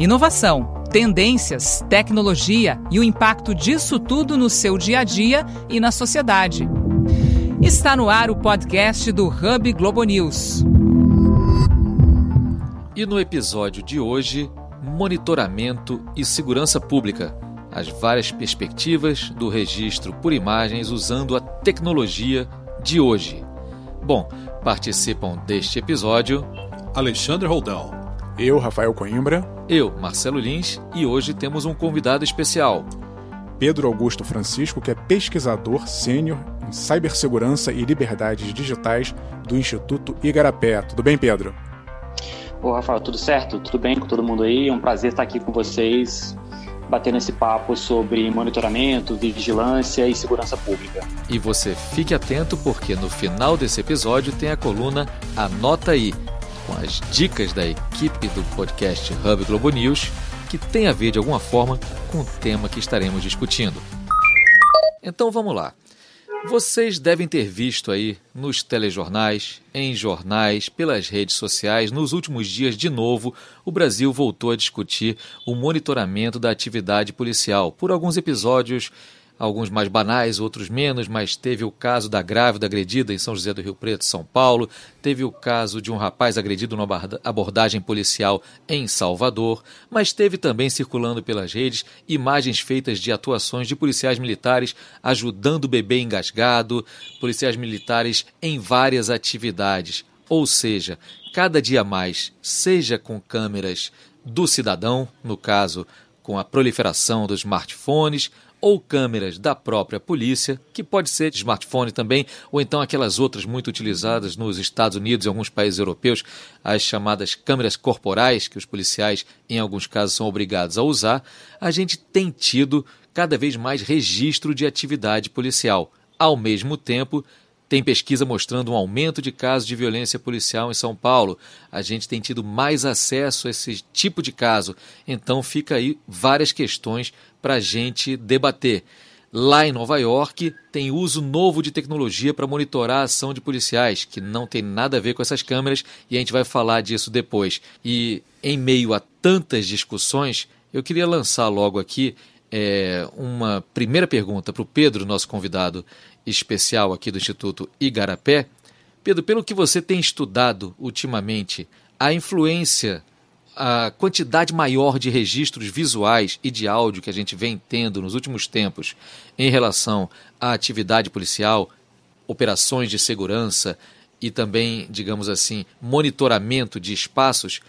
Inovação, tendências, tecnologia e o impacto disso tudo no seu dia a dia e na sociedade. Está no ar o podcast do Hub Globo News. E no episódio de hoje, monitoramento e segurança pública. As várias perspectivas do registro por imagens usando a tecnologia de hoje. Bom, participam deste episódio Alexandre Roldão, eu, Rafael Coimbra, eu, Marcelo Lins, e hoje temos um convidado especial. Pedro Augusto Francisco, que é pesquisador sênior em cibersegurança e liberdades digitais do Instituto Igarapé. Tudo bem, Pedro? Ô, Rafael, tudo certo? Tudo bem com todo mundo aí? É um prazer estar aqui com vocês, batendo esse papo sobre monitoramento, vigilância e segurança pública. E você fique atento porque no final desse episódio tem a coluna Anota aí, com as dicas da equipe do podcast Hub Globo News, que tem a ver de alguma forma com o tema que estaremos discutindo. Então vamos lá. Vocês devem ter visto aí nos telejornais, em jornais, pelas redes sociais, nos últimos dias, de novo, o Brasil voltou a discutir o monitoramento da atividade policial por alguns episódios alguns mais banais, outros menos, mas teve o caso da grávida agredida em São José do Rio Preto, São Paulo, teve o caso de um rapaz agredido numa abordagem policial em Salvador, mas teve também circulando pelas redes imagens feitas de atuações de policiais militares ajudando o bebê engasgado, policiais militares em várias atividades. Ou seja, cada dia mais, seja com câmeras do cidadão, no caso, com a proliferação dos smartphones, ou câmeras da própria polícia, que pode ser smartphone também, ou então aquelas outras muito utilizadas nos Estados Unidos e alguns países europeus, as chamadas câmeras corporais, que os policiais, em alguns casos, são obrigados a usar, a gente tem tido cada vez mais registro de atividade policial. Ao mesmo tempo, tem pesquisa mostrando um aumento de casos de violência policial em São Paulo. A gente tem tido mais acesso a esse tipo de caso. Então fica aí várias questões para a gente debater. Lá em Nova York, tem uso novo de tecnologia para monitorar a ação de policiais, que não tem nada a ver com essas câmeras, e a gente vai falar disso depois. E em meio a tantas discussões, eu queria lançar logo aqui é, uma primeira pergunta para o Pedro, nosso convidado especial aqui do Instituto Igarapé. Pedro, pelo que você tem estudado ultimamente, a influência, a quantidade maior de registros visuais e de áudio que a gente vem tendo nos últimos tempos em relação à atividade policial, operações de segurança e também, digamos assim, monitoramento de espaços,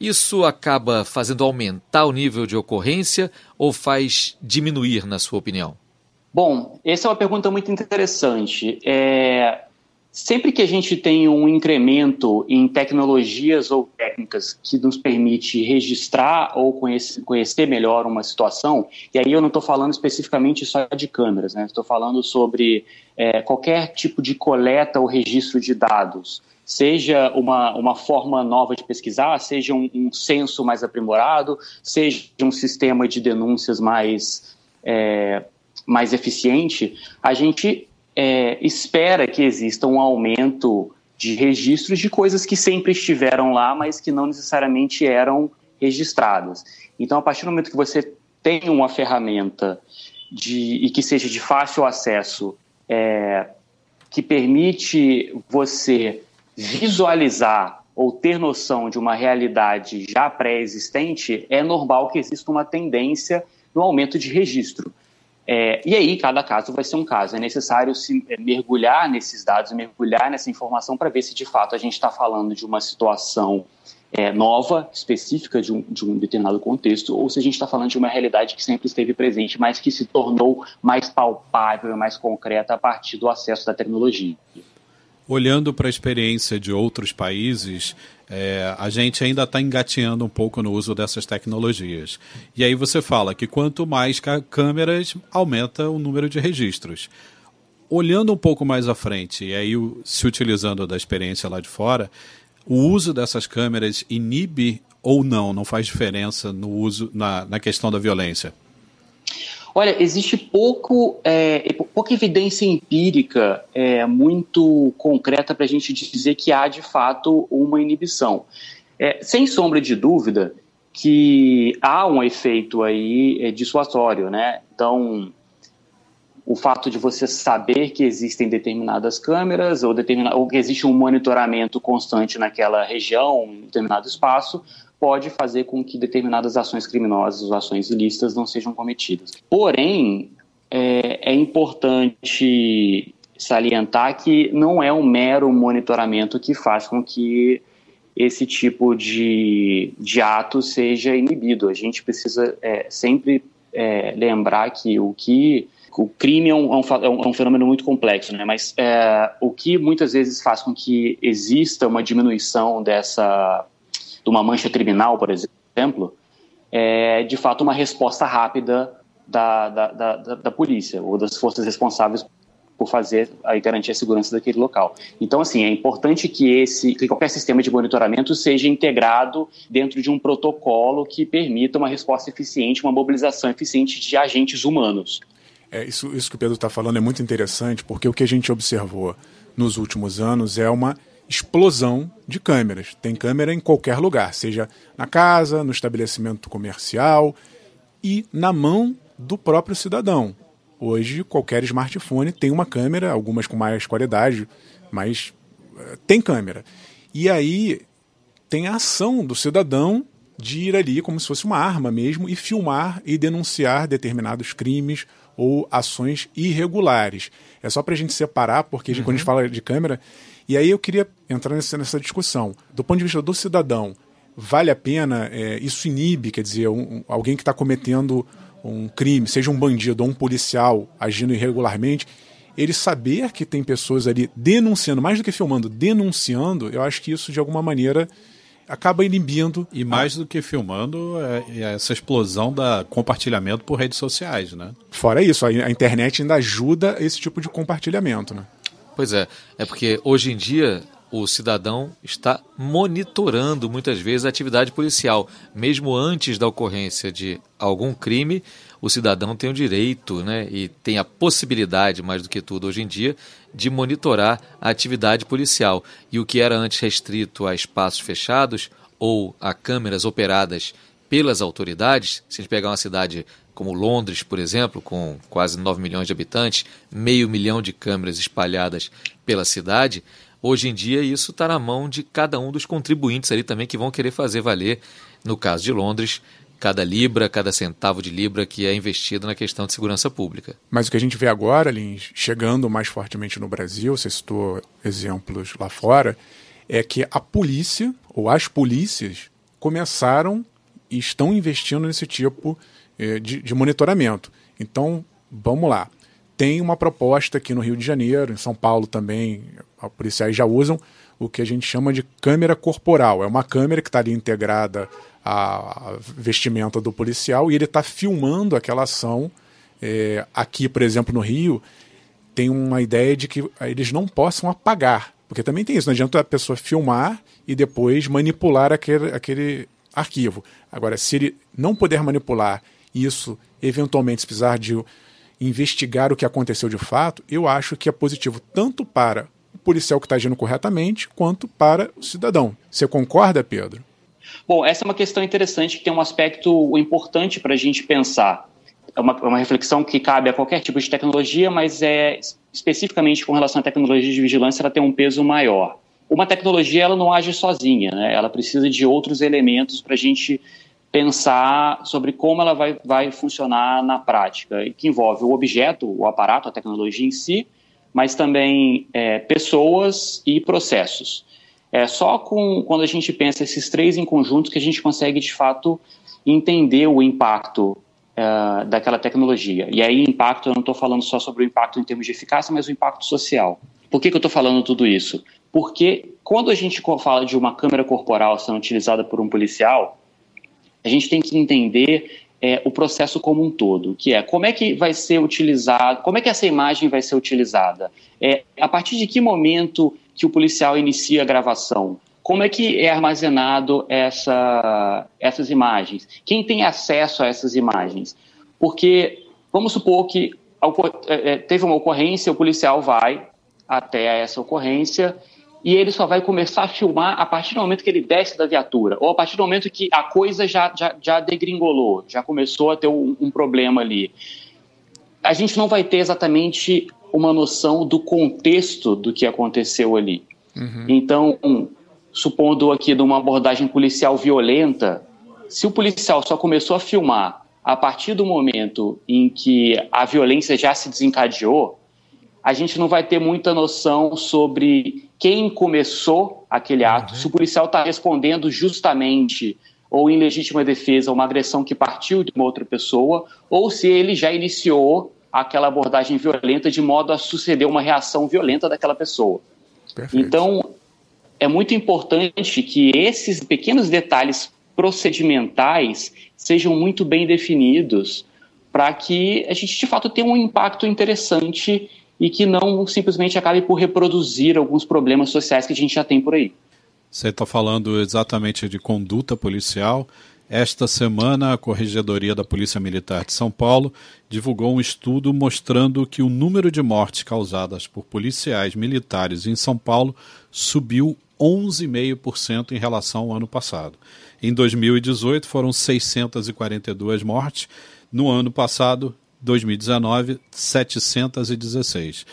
isso acaba fazendo aumentar o nível de ocorrência ou faz diminuir, na sua opinião? Bom, essa é uma pergunta muito interessante. É, sempre que a gente tem um incremento em tecnologias ou técnicas que nos permite registrar ou conhecer, conhecer melhor uma situação, e aí eu não estou falando especificamente só de câmeras, né? estou falando sobre é, qualquer tipo de coleta ou registro de dados, seja uma, uma forma nova de pesquisar, seja um, um censo mais aprimorado, seja um sistema de denúncias mais é, mais eficiente, a gente é, espera que exista um aumento de registros de coisas que sempre estiveram lá, mas que não necessariamente eram registradas. Então, a partir do momento que você tem uma ferramenta de, e que seja de fácil acesso, é, que permite você visualizar ou ter noção de uma realidade já pré-existente, é normal que exista uma tendência no aumento de registro. É, e aí, cada caso vai ser um caso. É necessário se é, mergulhar nesses dados, mergulhar nessa informação para ver se de fato a gente está falando de uma situação é, nova, específica de um, de um, determinado contexto, ou se a gente está falando de uma realidade que sempre esteve presente, mas que se tornou mais palpável, mais concreta a partir do acesso da tecnologia. Olhando para a experiência de outros países, é, a gente ainda está engateando um pouco no uso dessas tecnologias. E aí você fala que quanto mais câmeras, aumenta o número de registros. Olhando um pouco mais à frente, e aí se utilizando da experiência lá de fora, o uso dessas câmeras inibe ou não, não faz diferença no uso, na, na questão da violência? Olha, existe pouco, é, pouca evidência empírica é, muito concreta para a gente dizer que há de fato uma inibição. É, sem sombra de dúvida, que há um efeito aí é, dissuasório, né? Então, o fato de você saber que existem determinadas câmeras ou, determina, ou que existe um monitoramento constante naquela região, em determinado espaço, pode fazer com que determinadas ações criminosas ou ações ilícitas não sejam cometidas. Porém, é, é importante salientar que não é um mero monitoramento que faz com que esse tipo de, de ato seja inibido. A gente precisa é, sempre é, lembrar que o que o crime é um, é um, é um fenômeno muito complexo, né? mas é, o que muitas vezes faz com que exista uma diminuição dessa de uma mancha criminal, por exemplo, é de fato uma resposta rápida da, da, da, da polícia ou das forças responsáveis por fazer e garantir a segurança daquele local. Então, assim, é importante que esse, que qualquer sistema de monitoramento seja integrado dentro de um protocolo que permita uma resposta eficiente, uma mobilização eficiente de agentes humanos. É, isso, isso que o Pedro está falando é muito interessante, porque o que a gente observou nos últimos anos é uma explosão de câmeras. Tem câmera em qualquer lugar, seja na casa, no estabelecimento comercial e na mão do próprio cidadão. Hoje, qualquer smartphone tem uma câmera, algumas com mais qualidade, mas uh, tem câmera. E aí tem a ação do cidadão de ir ali como se fosse uma arma mesmo e filmar e denunciar determinados crimes ou ações irregulares. É só para a gente separar, porque uhum. quando a gente fala de câmera. E aí eu queria entrar nessa, nessa discussão. Do ponto de vista do cidadão, vale a pena? É, isso inibe, quer dizer, um, alguém que está cometendo um crime, seja um bandido ou um policial agindo irregularmente, ele saber que tem pessoas ali denunciando, mais do que filmando, denunciando, eu acho que isso de alguma maneira acaba inibindo. E mais do que filmando, é, é essa explosão da compartilhamento por redes sociais, né? Fora isso, a, internet ainda ajuda esse tipo de compartilhamento, né? Pois é, é porque hoje em dia o cidadão está monitorando muitas vezes a atividade policial. Mesmo antes da ocorrência de algum crime, o cidadão tem o direito né, e tem a possibilidade, mais do que tudo hoje em dia, de monitorar a atividade policial. E o que era antes restrito a espaços fechados ou a câmeras operadas pelas autoridades, se a gente pegar uma cidade como Londres, por exemplo, com quase 9 milhões de habitantes, meio milhão de câmeras espalhadas pela cidade, Hoje em dia, isso está na mão de cada um dos contribuintes ali também que vão querer fazer valer, no caso de Londres, cada libra, cada centavo de libra que é investido na questão de segurança pública. Mas o que a gente vê agora, Lins, chegando mais fortemente no Brasil, você citou exemplos lá fora, é que a polícia, ou as polícias, começaram e estão investindo nesse tipo eh, de, de monitoramento. Então, vamos lá tem uma proposta aqui no Rio de Janeiro, em São Paulo também, policiais já usam o que a gente chama de câmera corporal. É uma câmera que está ali integrada à vestimenta do policial e ele está filmando aquela ação. É, aqui, por exemplo, no Rio, tem uma ideia de que eles não possam apagar, porque também tem isso, não adianta a pessoa filmar e depois manipular aquele, aquele arquivo. Agora, se ele não puder manipular isso, eventualmente, se precisar de investigar o que aconteceu de fato, eu acho que é positivo tanto para o policial que está agindo corretamente, quanto para o cidadão. Você concorda, Pedro? Bom, essa é uma questão interessante que tem um aspecto importante para a gente pensar. É uma, é uma, reflexão que cabe a qualquer tipo de tecnologia, mas é especificamente com relação à tecnologia de vigilância, ela tem um peso maior. Uma tecnologia ela não age sozinha, né? ela precisa de outros elementos para a gente pensar sobre como ela vai, vai funcionar na prática, que envolve o objeto, o aparato, a tecnologia em si, mas também é, pessoas e processos. É só com, quando a gente pensa esses três em conjunto que a gente consegue, de fato, entender o impacto uh, daquela tecnologia. E aí, impacto, eu não estou falando só sobre o impacto em termos de eficácia, mas o impacto social. Por que, que eu estou falando tudo isso? Porque quando a gente fala de uma câmera corporal sendo utilizada por um policial, a gente tem que entender é, o processo como um todo, que é como é que vai ser utilizado, como é que essa imagem vai ser utilizada, é, a partir de que momento que o policial inicia a gravação, como é que é armazenado essa, essas imagens, quem tem acesso a essas imagens, porque vamos supor que é, é, teve uma ocorrência, o policial vai até essa ocorrência e ele só vai começar a filmar a partir do momento que ele desce da viatura, ou a partir do momento que a coisa já, já, já degringolou, já começou a ter um, um problema ali. A gente não vai ter exatamente uma noção do contexto do que aconteceu ali. Uhum. Então, supondo aqui de uma abordagem policial violenta, se o policial só começou a filmar a partir do momento em que a violência já se desencadeou, a gente não vai ter muita noção sobre quem começou aquele ato, uhum. se o policial está respondendo justamente ou em legítima defesa uma agressão que partiu de uma outra pessoa, ou se ele já iniciou aquela abordagem violenta de modo a suceder uma reação violenta daquela pessoa. Perfeito. Então, é muito importante que esses pequenos detalhes procedimentais sejam muito bem definidos para que a gente de fato tenha um impacto interessante e que não simplesmente acabe por reproduzir alguns problemas sociais que a gente já tem por aí. Você está falando exatamente de conduta policial. Esta semana, a Corregedoria da Polícia Militar de São Paulo divulgou um estudo mostrando que o número de mortes causadas por policiais militares em São Paulo subiu 11,5% em relação ao ano passado. Em 2018 foram 642 mortes, no ano passado 2019, 716.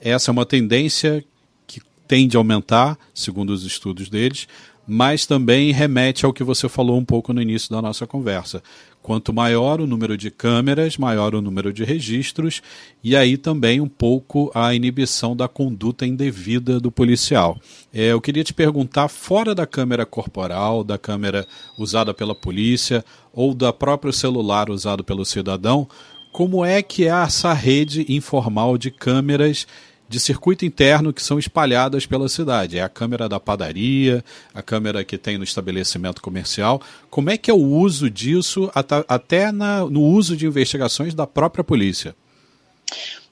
Essa é uma tendência que tende a aumentar, segundo os estudos deles, mas também remete ao que você falou um pouco no início da nossa conversa. Quanto maior o número de câmeras, maior o número de registros, e aí também um pouco a inibição da conduta indevida do policial. É, eu queria te perguntar, fora da câmera corporal, da câmera usada pela polícia ou da próprio celular usado pelo cidadão, como é que é essa rede informal de câmeras de circuito interno que são espalhadas pela cidade. É a câmera da padaria, a câmera que tem no estabelecimento comercial. Como é que é o uso disso, até na, no uso de investigações da própria polícia?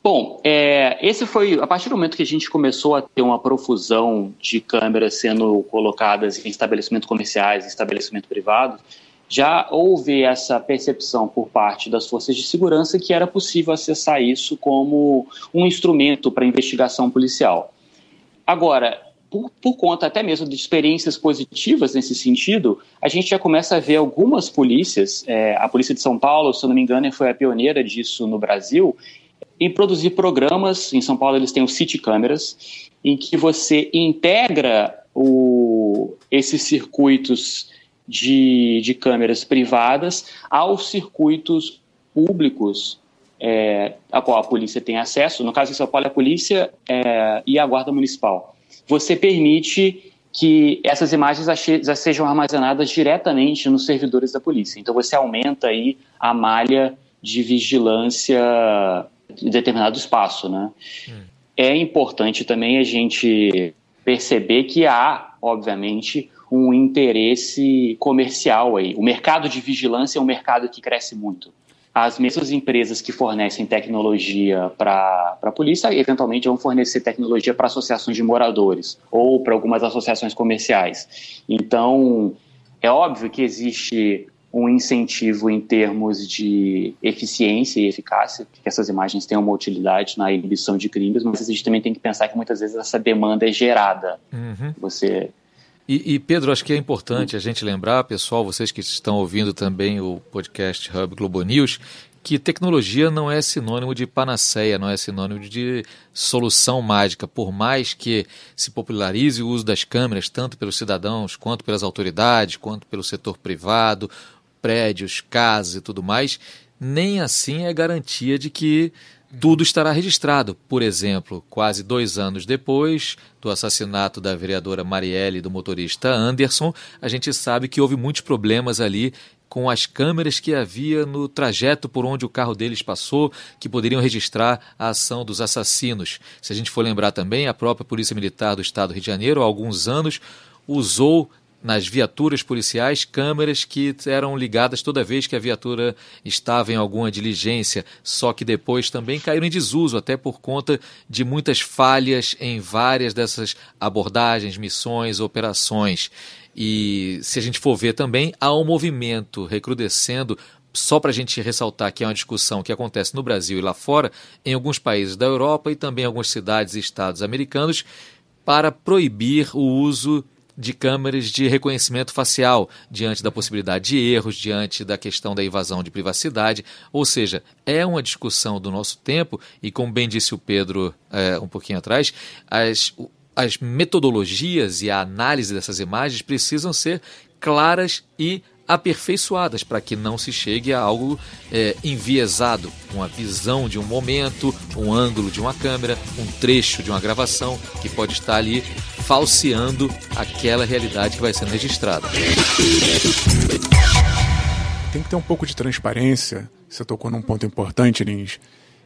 Bom, é, esse foi a partir do momento que a gente começou a ter uma profusão de câmeras sendo colocadas em estabelecimentos comerciais, em estabelecimentos privados, já houve essa percepção por parte das forças de segurança que era possível acessar isso como um instrumento para investigação policial. Agora, por, por, conta até mesmo de experiências positivas nesse sentido, a gente já começa a ver algumas polícias, é, a Polícia de São Paulo, se eu não me engano, foi a pioneira disso no Brasil, em produzir programas, em São Paulo eles têm o City Câmeras, em que você integra o, esses circuitos de, de câmeras privadas aos circuitos públicos é, a qual a polícia tem acesso, no caso de São Paulo, a polícia é, e a guarda municipal. Você permite que essas imagens sejam armazenadas diretamente nos servidores da polícia. Então você aumenta aí a malha de vigilância de determinado espaço, né? Hum. É importante também a gente perceber que há, obviamente, um interesse comercial aí. O mercado de vigilância é um mercado que cresce muito. As mesmas empresas que fornecem tecnologia para a polícia, eventualmente vão fornecer tecnologia para associações de moradores ou para algumas associações comerciais. Então, é óbvio que existe um incentivo em termos de eficiência e eficácia, que essas imagens tenham uma utilidade na inibição de crimes, mas a gente também tem que pensar que muitas vezes essa demanda é gerada. Uhum. Você e, e, Pedro, acho que é importante a gente lembrar, pessoal, vocês que estão ouvindo também o podcast Hub Globo News, que tecnologia não é sinônimo de panaceia, não é sinônimo de solução mágica. Por mais que se popularize o uso das câmeras, tanto pelos cidadãos, quanto pelas autoridades, quanto pelo setor privado, prédios, casas e tudo mais, nem assim é garantia de que tudo estará registrado. Por exemplo, quase dois anos depois do assassinato da vereadora Marielle e do motorista Anderson, a gente sabe que houve muitos problemas ali com as câmeras que havia no trajeto por onde o carro deles passou, que poderiam registrar a ação dos assassinos. Se a gente for lembrar também, a própria Polícia Militar do Estado do Rio de Janeiro, há alguns anos, usou nas viaturas policiais câmeras que eram ligadas toda vez que a viatura estava em alguma diligência, só que depois também caíram em desuso, até por conta de muitas falhas em várias dessas abordagens, missões, operações. E se a gente for ver também, há um movimento recrudescendo só para a gente ressaltar que é uma discussão que acontece no Brasil e lá fora, em alguns países da Europa e também em algumas cidades e estados americanos, para proibir o uso de câmeras de reconhecimento facial, diante da possibilidade de erros, diante da questão da invasão de privacidade. Ou seja, é uma discussão do nosso tempo, e como bem disse o Pedro é, um pouquinho atrás, as, as metodologias e a análise dessas imagens precisam ser claras e aperfeiçoadas para que não se chegue a algo é, enviesado, uma visão de um momento, um ângulo de uma câmera, um trecho de uma gravação que pode estar ali falseando aquela realidade que vai sendo registrada. Tem que ter um pouco de transparência. Você tocou num ponto importante, Lins.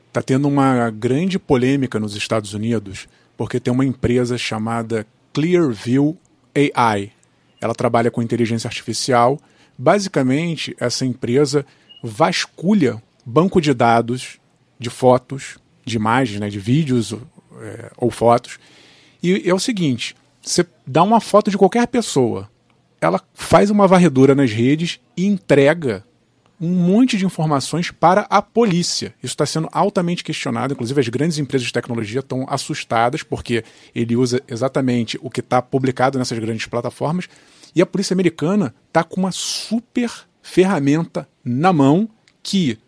Está tendo uma grande polêmica nos Estados Unidos porque tem uma empresa chamada Clearview AI. Ela trabalha com inteligência artificial Basicamente, essa empresa vasculha banco de dados de fotos, de imagens, né, de vídeos é, ou fotos. E é o seguinte: você dá uma foto de qualquer pessoa, ela faz uma varredura nas redes e entrega um monte de informações para a polícia. Isso está sendo altamente questionado, inclusive as grandes empresas de tecnologia estão assustadas porque ele usa exatamente o que está publicado nessas grandes plataformas e a polícia americana está com uma super ferramenta na mão que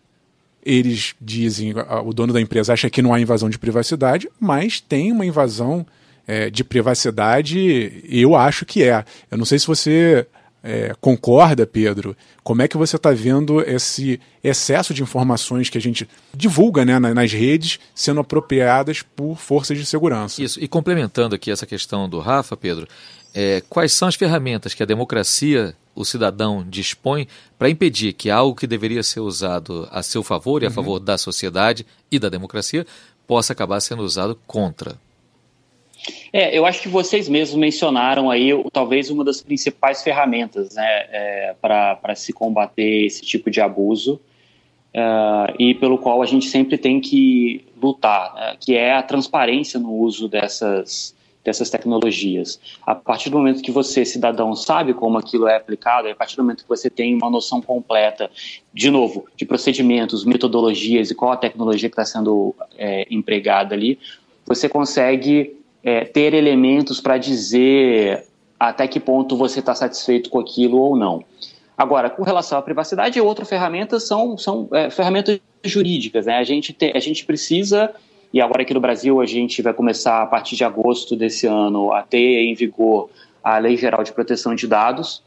eles dizem, o dono da empresa acha que não há invasão de privacidade, mas tem uma invasão é, de privacidade, eu acho que é. Eu não sei se você é, concorda, Pedro. Como é que você está vendo esse excesso de informações que a gente divulga né, nas redes sendo apropriadas por forças de segurança? Isso, e complementando aqui essa questão do Rafa, Pedro, é, quais são as ferramentas que a democracia, o cidadão, dispõe para impedir que algo que deveria ser usado a seu favor e a uhum. favor da sociedade e da democracia possa acabar sendo usado contra? É, eu acho que vocês mesmos mencionaram aí talvez uma das principais ferramentas né, é, para se combater esse tipo de abuso uh, e pelo qual a gente sempre tem que lutar, né, que é a transparência no uso dessas, dessas tecnologias. A partir do momento que você, cidadão, sabe como aquilo é aplicado, a partir do momento que você tem uma noção completa, de novo, de procedimentos, metodologias e qual a tecnologia que está sendo é, empregada ali, você consegue é, ter elementos para dizer até que ponto você está satisfeito com aquilo ou não. Agora, com relação à privacidade, outras ferramentas são, são é, ferramentas jurídicas. Né? A, gente te, a gente precisa e agora aqui no Brasil a gente vai começar a partir de agosto desse ano a ter em vigor a Lei Geral de Proteção de Dados.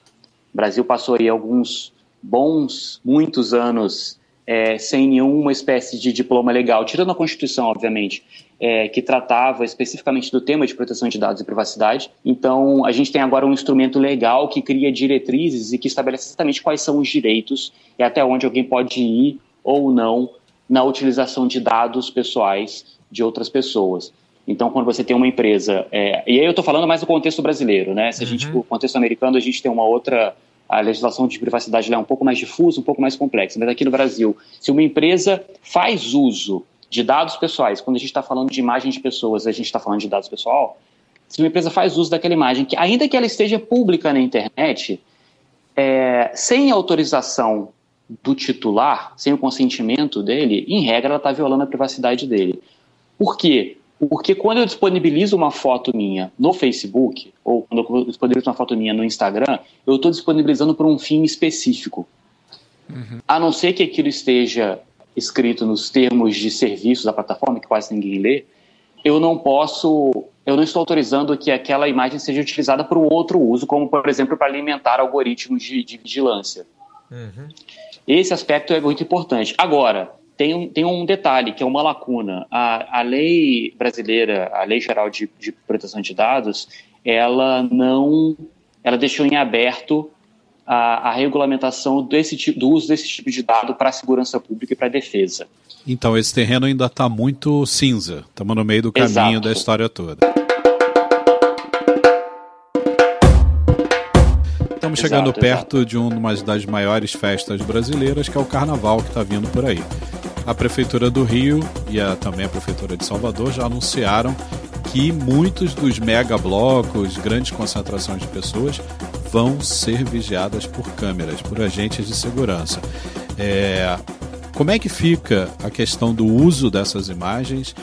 O Brasil passou aí alguns bons, muitos anos é, sem nenhuma espécie de diploma legal, tirando a Constituição, obviamente, é, que tratava especificamente do tema de proteção de dados e privacidade. Então, a gente tem agora um instrumento legal que cria diretrizes e que estabelece exatamente quais são os direitos e até onde alguém pode ir ou não na utilização de dados pessoais de outras pessoas. Então, quando você tem uma empresa, é, e aí eu estou falando mais do contexto brasileiro, né? Se a gente, uhum. contexto americano, a gente tem uma outra, a legislação de privacidade é um pouco mais difusa, um pouco mais complexa. Mas aqui no Brasil, se uma empresa faz uso de dados pessoais, quando a gente está falando de imagem de pessoas, a gente está falando de dados pessoal, se uma empresa faz uso daquela imagem, que ainda que ela esteja pública na internet, é, sem autorização do titular, sem o consentimento dele, em regra ela está violando a privacidade dele. Por quê? Porque quando eu disponibilizo uma foto minha no Facebook, ou quando eu disponibilizo uma foto minha no Instagram, eu estou disponibilizando por um fim específico. Uhum. A não ser que aquilo esteja escrito nos termos de serviço da plataforma, que quase ninguém lê, eu não posso, eu não estou autorizando que aquela imagem seja utilizada para um outro uso, como, por exemplo, para alimentar algoritmos de, de vigilância. Uhum. Esse aspecto é muito importante. Agora, tem um, tem um detalhe, que é uma lacuna. A, a lei brasileira, a Lei Geral de, de Proteção de Dados, ela não. Ela deixou em aberto a, a regulamentação desse, do uso desse tipo de dado para a segurança pública e para a defesa. Então, esse terreno ainda está muito cinza. Estamos no meio do caminho Exato. da história toda. Estamos chegando exato, perto exato. de uma das maiores festas brasileiras, que é o Carnaval, que está vindo por aí. A Prefeitura do Rio e a, também a Prefeitura de Salvador já anunciaram que muitos dos megablocos, grandes concentrações de pessoas, vão ser vigiadas por câmeras, por agentes de segurança. É, como é que fica a questão do uso dessas imagens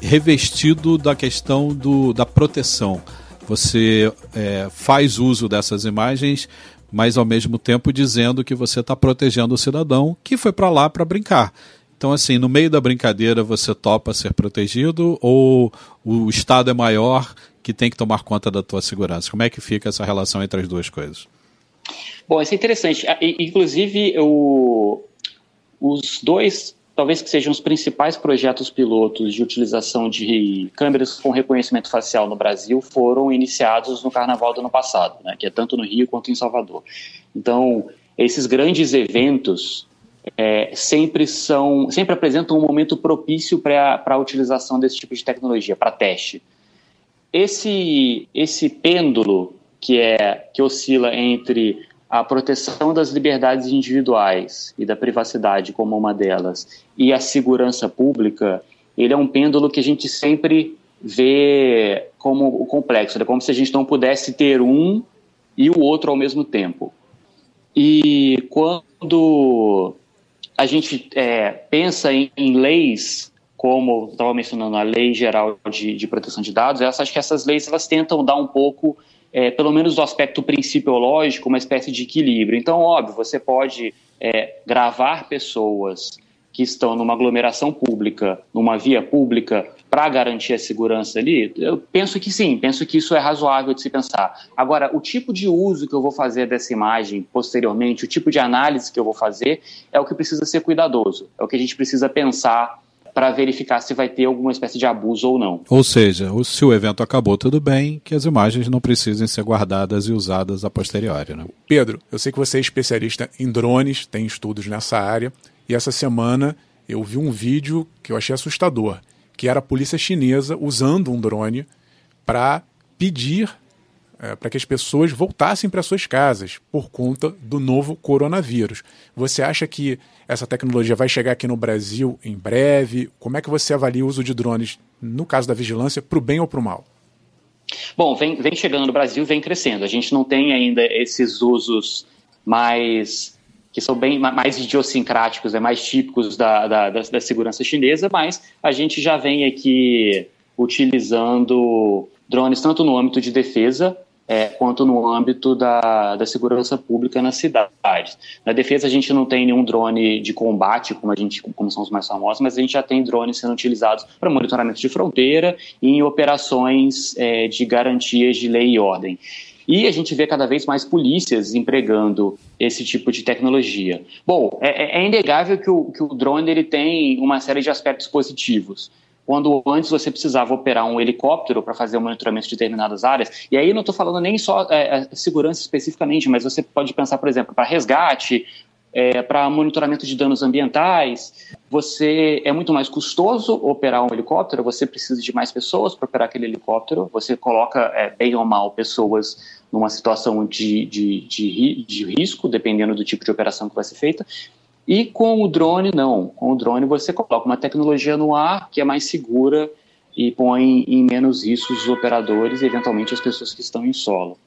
revestido da questão do, da proteção. Você é, faz uso dessas imagens, mas ao mesmo tempo dizendo que você está protegendo o cidadão que foi para lá para brincar. Então, assim, no meio da brincadeira você topa ser protegido ou o Estado é maior que tem que tomar conta da tua segurança? Como é que fica essa relação entre as duas coisas? Bom, isso é interessante. Ah, inclusive, o, os dois, talvez que sejam os principais projetos pilotos de utilização de câmeras com reconhecimento facial no Brasil, foram iniciados no Carnaval do ano passado, né, que é tanto no Rio quanto em Salvador. Então, esses grandes eventos é, sempre são, sempre apresentam um momento propício para a utilização desse tipo de tecnologia, para teste. Esse, esse pêndulo que é que oscila entre a proteção das liberdades individuais e da privacidade como uma delas e a segurança pública, ele é um pêndulo que a gente sempre vê como o complexo, é como se a gente não pudesse ter um e o outro ao mesmo tempo. E quando a gente é, pensa em, em, leis, como estava mencionando a Lei Geral de, de Proteção de Dados, eu acho que essas leis elas tentam dar um pouco, é, pelo menos do aspecto principiológico, uma espécie de equilíbrio. Então, óbvio, você pode é, gravar pessoas que estão numa aglomeração pública, numa via pública, para garantir a segurança ali? Eu penso que sim, penso que isso é razoável de se pensar. Agora, o tipo de uso que eu vou fazer dessa imagem posteriormente, o tipo de análise que eu vou fazer, é o que precisa ser cuidadoso, é o que a gente precisa pensar para verificar se vai ter alguma espécie de abuso ou não. Ou seja, se o evento acabou tudo bem, que as imagens não precisem ser guardadas e usadas a posteriori. Né? Pedro, eu sei que você é especialista em drones, tem estudos nessa área, e essa semana eu vi um vídeo que eu achei assustador que era a polícia chinesa usando um drone para pedir é, para que as pessoas voltassem para suas casas por conta do novo coronavírus. Você acha que essa tecnologia vai chegar aqui no Brasil em breve? Como é que você avalia o uso de drones, no caso da vigilância, para o bem ou para o mal? Bom, vem, vem chegando no Brasil, vem crescendo. A gente não tem ainda esses usos mais que são bem mais idiosincráticos, é mais típicos da, da, da, da segurança chinesa, mas a gente já vem aqui utilizando drones tanto no âmbito de defesa é, quanto no âmbito da, da segurança pública nas cidades. Na defesa a gente não tem nenhum drone de combate, como a gente, como são os mais famosos, mas a gente já tem drones sendo utilizados para monitoramento de fronteira e em operações é, de garantias de lei e ordem. E a gente vê cada vez mais polícias empregando esse tipo de tecnologia. Bom, é, é, é inegável que o, que o drone ele tem uma série de aspectos positivos quando antes você precisava operar um helicóptero para fazer o monitoramento de determinadas áreas. E aí não estou falando nem só é, é, segurança especificamente, mas você pode pensar, por exemplo, para resgate, é, para monitoramento de danos ambientais. Você é muito mais custoso operar um helicóptero, você precisa de mais pessoas para operar aquele helicóptero, você coloca é, bem ou mal pessoas numa situação de, de, de, de risco, dependendo do tipo de operação que vai ser feita. E com o drone, não. Com o drone você coloca uma tecnologia no ar que é mais segura e põe em menos riscos os operadores e, eventualmente, as pessoas que estão em solo.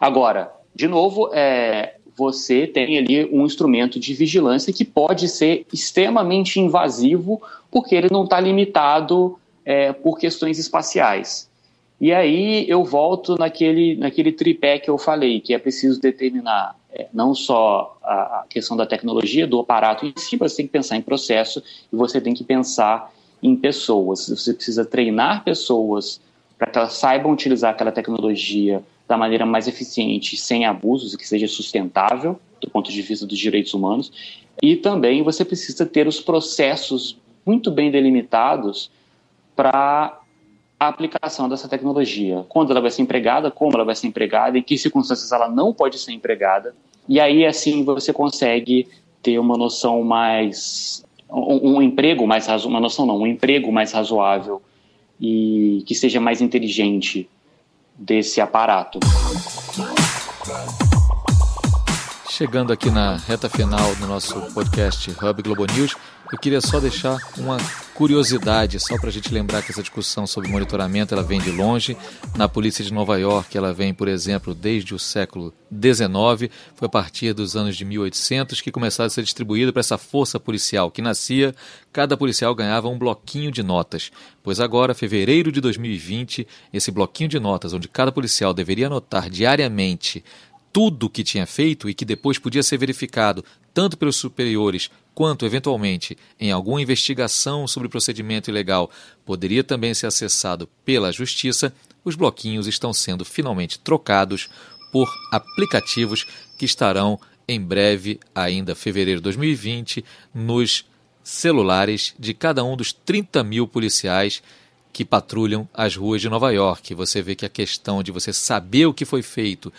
Agora, de novo, é, você tem ali um instrumento de vigilância que pode ser extremamente invasivo, porque ele não está limitado é, por questões espaciais. E aí eu volto naquele, naquele tripé que eu falei, que é preciso determinar não só a, questão da tecnologia, do aparato em si, você tem que pensar em processo e você tem que pensar em pessoas. Você precisa treinar pessoas para que elas saibam utilizar aquela tecnologia da maneira mais eficiente, sem abusos e que seja sustentável do ponto de vista dos direitos humanos. E também você precisa ter os processos muito bem delimitados para a aplicação dessa tecnologia. Quando ela vai ser empregada, como ela vai ser empregada, em que circunstâncias ela não pode ser empregada. E aí, assim, você consegue ter uma noção mais. Um, um emprego mais razoável, uma noção não, um emprego mais razoável e que seja mais inteligente desse aparato. Chegando aqui na reta final do nosso podcast Hub Globo News, eu queria só deixar uma curiosidade, só para a gente lembrar que essa discussão sobre monitoramento ela vem de longe. Na polícia de Nova York, ela vem, por exemplo, desde o século XIX. Foi a partir dos anos de 1800 que começaram a ser distribuído para essa força policial que nascia. Cada policial ganhava um bloquinho de notas. Pois agora, fevereiro de 2020, esse bloquinho de notas, onde cada policial deveria anotar diariamente tudo o que tinha feito e que depois podia ser verificado tanto pelos superiores quanto, eventualmente, em alguma investigação sobre procedimento ilegal, poderia também ser acessado pela Justiça, os bloquinhos estão sendo finalmente trocados por aplicativos que estarão em breve, ainda fevereiro de 2020, nos celulares de cada um dos 30 mil policiais que patrulham as ruas de Nova York. Você vê que a questão de você saber o que foi feito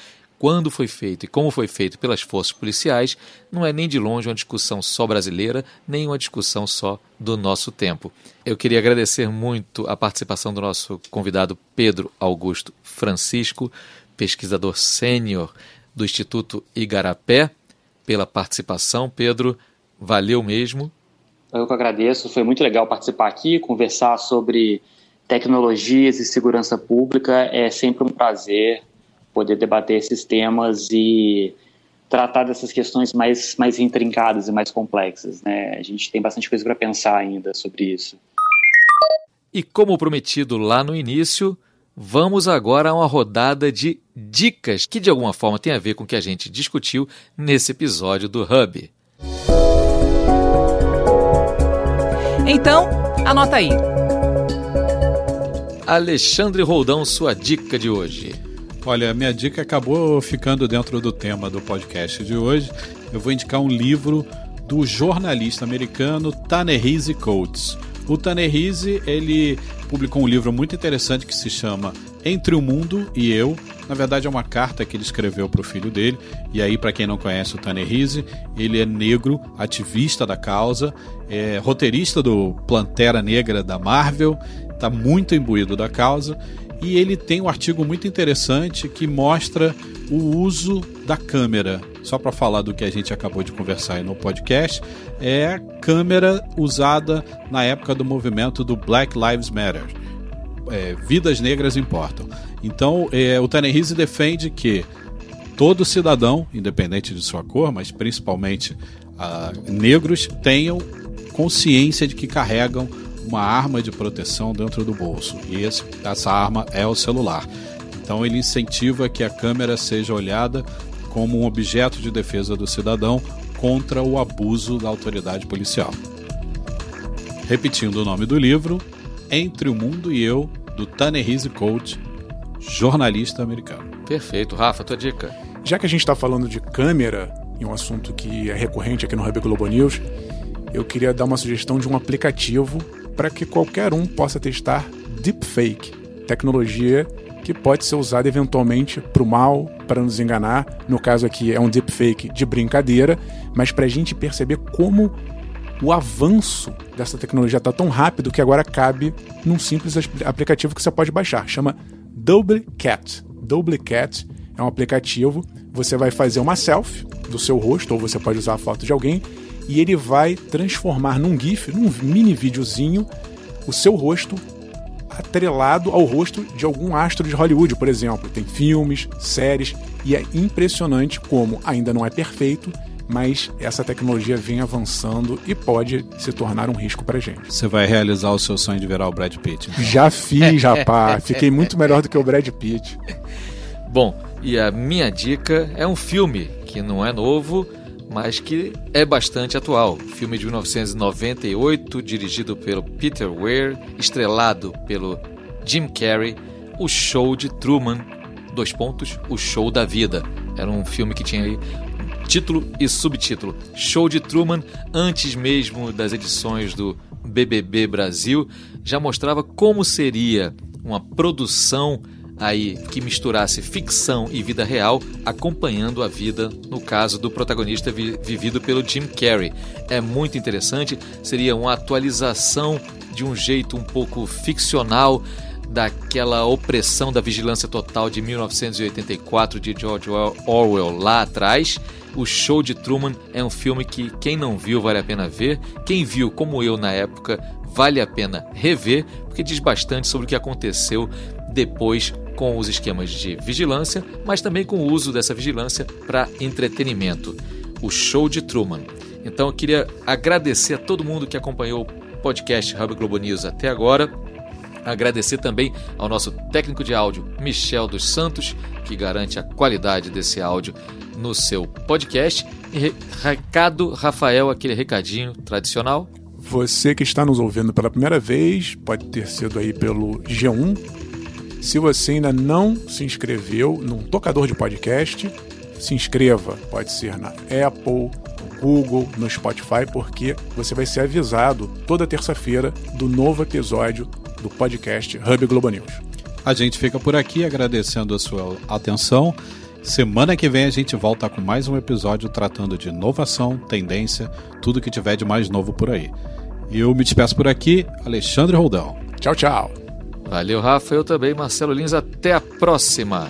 quando foi feito e como foi feito pelas forças policiais, não é nem de longe uma discussão só brasileira, nem uma discussão só do nosso tempo. Eu queria agradecer muito a participação do nosso convidado Pedro Augusto Francisco, pesquisador sênior do Instituto Igarapé, pela participação. Pedro, valeu mesmo. Eu que agradeço, foi muito legal participar aqui, conversar sobre tecnologias e segurança pública. É sempre um prazer poder debater esses temas e tratar dessas questões mais, mais intrincadas e mais complexas. Né? A gente tem bastante coisa para pensar ainda sobre isso. E como prometido lá no início, vamos agora a uma rodada de dicas que de alguma forma tem a ver com o que a gente discutiu nesse episódio do Hub. Então, anota aí. Alexandre Roldão, sua dica de hoje. Olha, minha dica acabou ficando dentro do tema do podcast de hoje. Eu vou indicar um livro do jornalista americano Ta-Nehisi Coates. O Ta-Nehisi, ele publicou um livro muito interessante que se chama Entre o Mundo e Eu. Na verdade, é uma carta que ele escreveu para o filho dele. E aí, para quem não conhece o Ta-Nehisi, ele é negro, ativista da causa, é roteirista do Plantera Negra da Marvel, está muito imbuído da causa e ele tem um artigo muito interessante que mostra o uso da câmera. Só para falar do que a gente acabou de conversar aí no podcast, é a câmera usada na época do movimento do Black Lives Matter. É, vidas negras importam. Então, é, o Tanehisi defende que todo cidadão, independente de sua cor, mas principalmente ah, negros, tenham consciência de que carregam uma arma de proteção dentro do bolso. E esse, essa arma é o celular. Então ele incentiva que a câmera seja olhada como um objeto de defesa do cidadão contra o abuso da autoridade policial. Repetindo o nome do livro, Entre o Mundo e Eu, do Tanehisi Coach, jornalista americano. Perfeito. Rafa, tua dica? Já que a gente está falando de câmera, e um assunto que é recorrente aqui no Hub Globo News, eu queria dar uma sugestão de um aplicativo para que qualquer um possa testar deepfake, tecnologia que pode ser usada eventualmente para o mal, para nos enganar. No caso aqui é um deepfake de brincadeira, mas para a gente perceber como o avanço dessa tecnologia está tão rápido que agora cabe num simples aplicativo que você pode baixar. Chama Doublecat. Doublecat é um aplicativo. Você vai fazer uma selfie do seu rosto, ou você pode usar a foto de alguém, e ele vai transformar num GIF, num mini videozinho, o seu rosto atrelado ao rosto de algum astro de Hollywood, por exemplo. Tem filmes, séries, e é impressionante como ainda não é perfeito, mas essa tecnologia vem avançando e pode se tornar um risco pra gente. Você vai realizar o seu sonho de virar o Brad Pitt. Então. Já fiz, rapaz. Fiquei muito melhor do que o Brad Pitt. Bom, e a minha dica é um filme que não é novo, mas que é bastante atual. Filme de 1998, dirigido pelo Peter Weir, estrelado pelo Jim Carrey, O Show de Truman, dois pontos, O Show da Vida. Era um filme que tinha aí título e subtítulo. Show de Truman, antes mesmo das edições do BBB Brasil, já mostrava como seria uma produção aí que misturasse ficção e vida real, acompanhando a vida, no caso do protagonista vi vivido pelo Jim Carrey. É muito interessante, seria uma atualização de um jeito um pouco ficcional daquela opressão da vigilância total de 1984 de George Orwell lá atrás. O Show de Truman é um filme que quem não viu vale a pena ver. Quem viu, como eu na época, vale a pena rever, porque diz bastante sobre o que aconteceu depois com os esquemas de vigilância, mas também com o uso dessa vigilância para entretenimento. O show de Truman. Então eu queria agradecer a todo mundo que acompanhou o podcast Hub Globo News até agora. Agradecer também ao nosso técnico de áudio, Michel dos Santos, que garante a qualidade desse áudio no seu podcast. E recado, Rafael, aquele recadinho tradicional. Você que está nos ouvindo pela primeira vez, pode ter sido aí pelo G1. Se você ainda não se inscreveu num tocador de podcast, se inscreva. Pode ser na Apple, no Google, no Spotify, porque você vai ser avisado toda terça-feira do novo episódio do podcast Hub Globo News. A gente fica por aqui agradecendo a sua atenção. Semana que vem a gente volta com mais um episódio tratando de inovação, tendência, tudo que tiver de mais novo por aí. Eu me despeço por aqui, Alexandre Roldão. Tchau, tchau. Valeu, Rafa. Eu também, Marcelo Lins. Até a próxima.